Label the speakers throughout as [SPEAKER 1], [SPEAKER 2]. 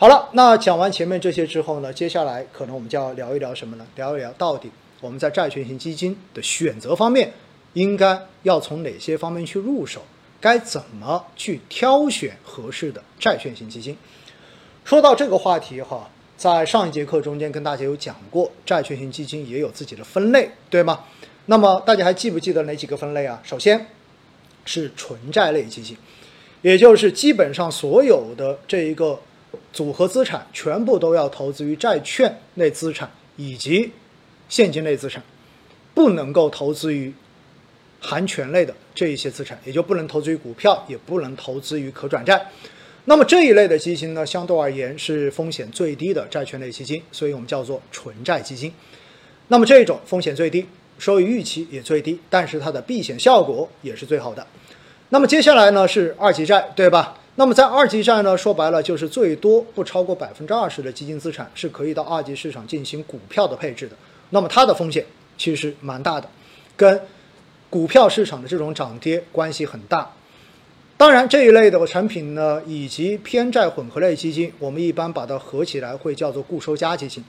[SPEAKER 1] 好了，那讲完前面这些之后呢，接下来可能我们就要聊一聊什么呢？聊一聊到底我们在债券型基金的选择方面，应该要从哪些方面去入手？该怎么去挑选合适的债券型基金？说到这个话题哈，在上一节课中间跟大家有讲过，债券型基金也有自己的分类，对吗？那么大家还记不记得哪几个分类啊？首先是纯债类基金，也就是基本上所有的这一个。组合资产全部都要投资于债券类资产以及现金类资产，不能够投资于含权类的这一些资产，也就不能投资于股票，也不能投资于可转债。那么这一类的基金呢，相对而言是风险最低的债券类基金，所以我们叫做纯债基金。那么这种风险最低，收益预期也最低，但是它的避险效果也是最好的。那么接下来呢是二级债，对吧？那么在二级债呢，说白了就是最多不超过百分之二十的基金资产是可以到二级市场进行股票的配置的。那么它的风险其实蛮大的，跟股票市场的这种涨跌关系很大。当然这一类的产品呢，以及偏债混合类基金，我们一般把它合起来会叫做固收加基金。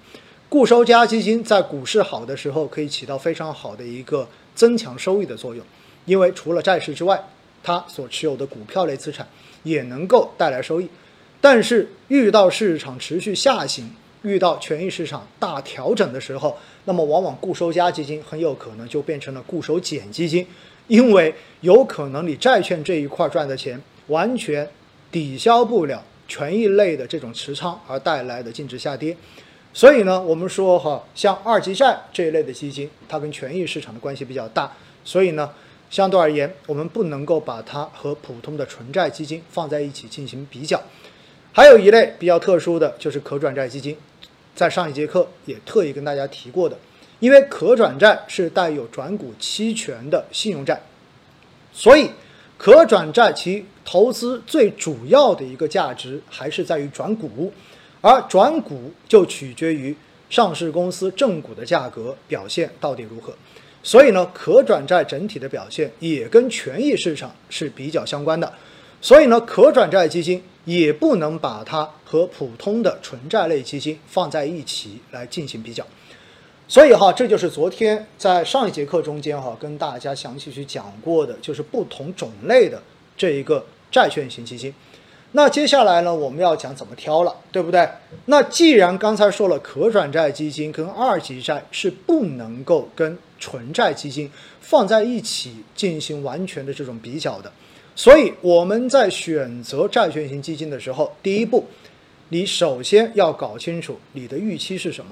[SPEAKER 1] 固收加基金在股市好的时候可以起到非常好的一个增强收益的作用，因为除了债市之外，它所持有的股票类资产。也能够带来收益，但是遇到市场持续下行，遇到权益市场大调整的时候，那么往往固收加基金很有可能就变成了固收减基金，因为有可能你债券这一块赚的钱完全抵消不了权益类的这种持仓而带来的净值下跌，所以呢，我们说哈，像二级债这一类的基金，它跟权益市场的关系比较大，所以呢。相对而言，我们不能够把它和普通的纯债基金放在一起进行比较。还有一类比较特殊的就是可转债基金，在上一节课也特意跟大家提过的，因为可转债是带有转股期权的信用债，所以可转债其投资最主要的一个价值还是在于转股，而转股就取决于上市公司正股的价格表现到底如何。所以呢，可转债整体的表现也跟权益市场是比较相关的。所以呢，可转债基金也不能把它和普通的纯债类基金放在一起来进行比较。所以哈，这就是昨天在上一节课中间哈跟大家详细去讲过的，就是不同种类的这一个债券型基金。那接下来呢，我们要讲怎么挑了，对不对？那既然刚才说了，可转债基金跟二级债是不能够跟纯债基金放在一起进行完全的这种比较的，所以我们在选择债券型基金的时候，第一步，你首先要搞清楚你的预期是什么。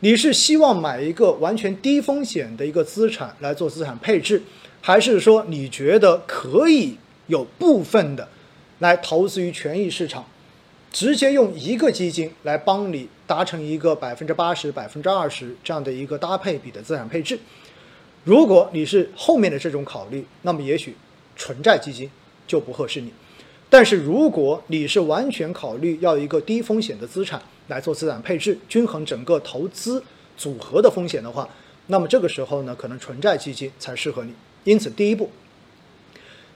[SPEAKER 1] 你是希望买一个完全低风险的一个资产来做资产配置，还是说你觉得可以有部分的来投资于权益市场，直接用一个基金来帮你达成一个百分之八十、百分之二十这样的一个搭配比的资产配置？如果你是后面的这种考虑，那么也许纯债基金就不合适你。但是如果你是完全考虑要一个低风险的资产来做资产配置，均衡整个投资组合的风险的话，那么这个时候呢，可能纯债基金才适合你。因此，第一步，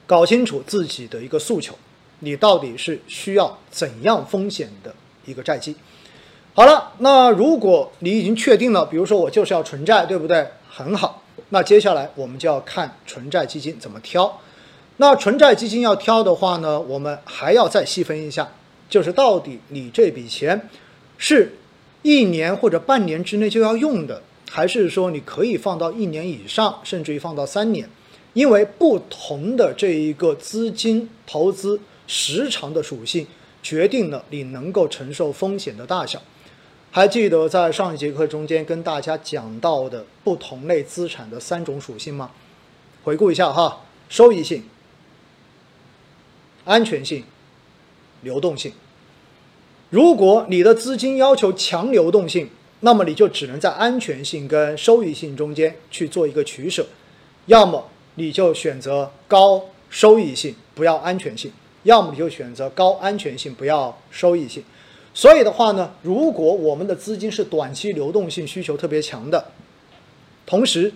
[SPEAKER 1] 搞清楚自己的一个诉求，你到底是需要怎样风险的一个债基。好了，那如果你已经确定了，比如说我就是要纯债，对不对？很好。那接下来我们就要看纯债基金怎么挑。那纯债基金要挑的话呢，我们还要再细分一下，就是到底你这笔钱是一年或者半年之内就要用的，还是说你可以放到一年以上，甚至于放到三年？因为不同的这一个资金投资时长的属性，决定了你能够承受风险的大小。还记得在上一节课中间跟大家讲到的不同类资产的三种属性吗？回顾一下哈，收益性、安全性、流动性。如果你的资金要求强流动性，那么你就只能在安全性跟收益性中间去做一个取舍，要么你就选择高收益性不要安全性，要么你就选择高安全性不要收益性。所以的话呢，如果我们的资金是短期流动性需求特别强的，同时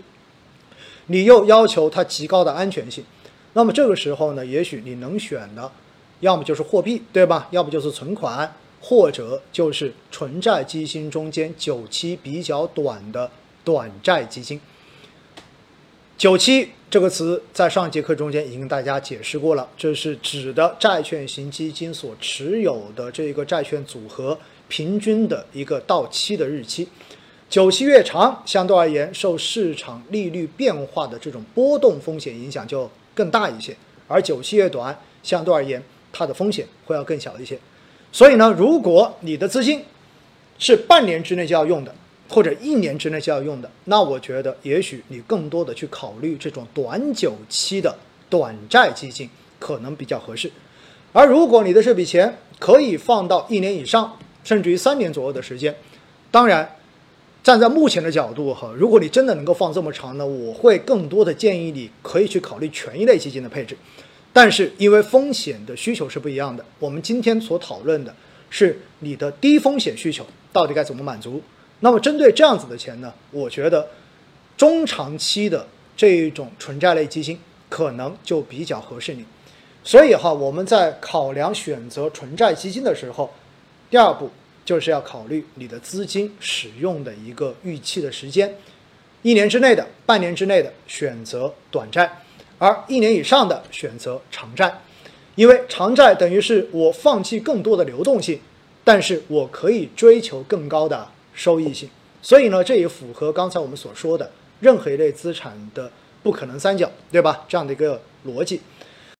[SPEAKER 1] 你又要求它极高的安全性，那么这个时候呢，也许你能选的，要么就是货币，对吧？要不就是存款，或者就是纯债基金中间久期比较短的短债基金。九期这个词在上节课中间已经跟大家解释过了，这是指的债券型基金所持有的这个债券组合平均的一个到期的日期。久期越长，相对而言受市场利率变化的这种波动风险影响就更大一些；而久期越短，相对而言它的风险会要更小一些。所以呢，如果你的资金是半年之内就要用的，或者一年之内就要用的，那我觉得也许你更多的去考虑这种短久期的短债基金可能比较合适。而如果你的这笔钱可以放到一年以上，甚至于三年左右的时间，当然，站在目前的角度哈，如果你真的能够放这么长呢，我会更多的建议你可以去考虑权益类基金的配置。但是因为风险的需求是不一样的，我们今天所讨论的是你的低风险需求到底该怎么满足。那么针对这样子的钱呢，我觉得中长期的这一种纯债类基金可能就比较合适你。所以哈，我们在考量选择纯债基金的时候，第二步就是要考虑你的资金使用的一个预期的时间，一年之内的、半年之内的选择短债，而一年以上的选择长债，因为长债等于是我放弃更多的流动性，但是我可以追求更高的。收益性，所以呢，这也符合刚才我们所说的任何一类资产的不可能三角，对吧？这样的一个逻辑。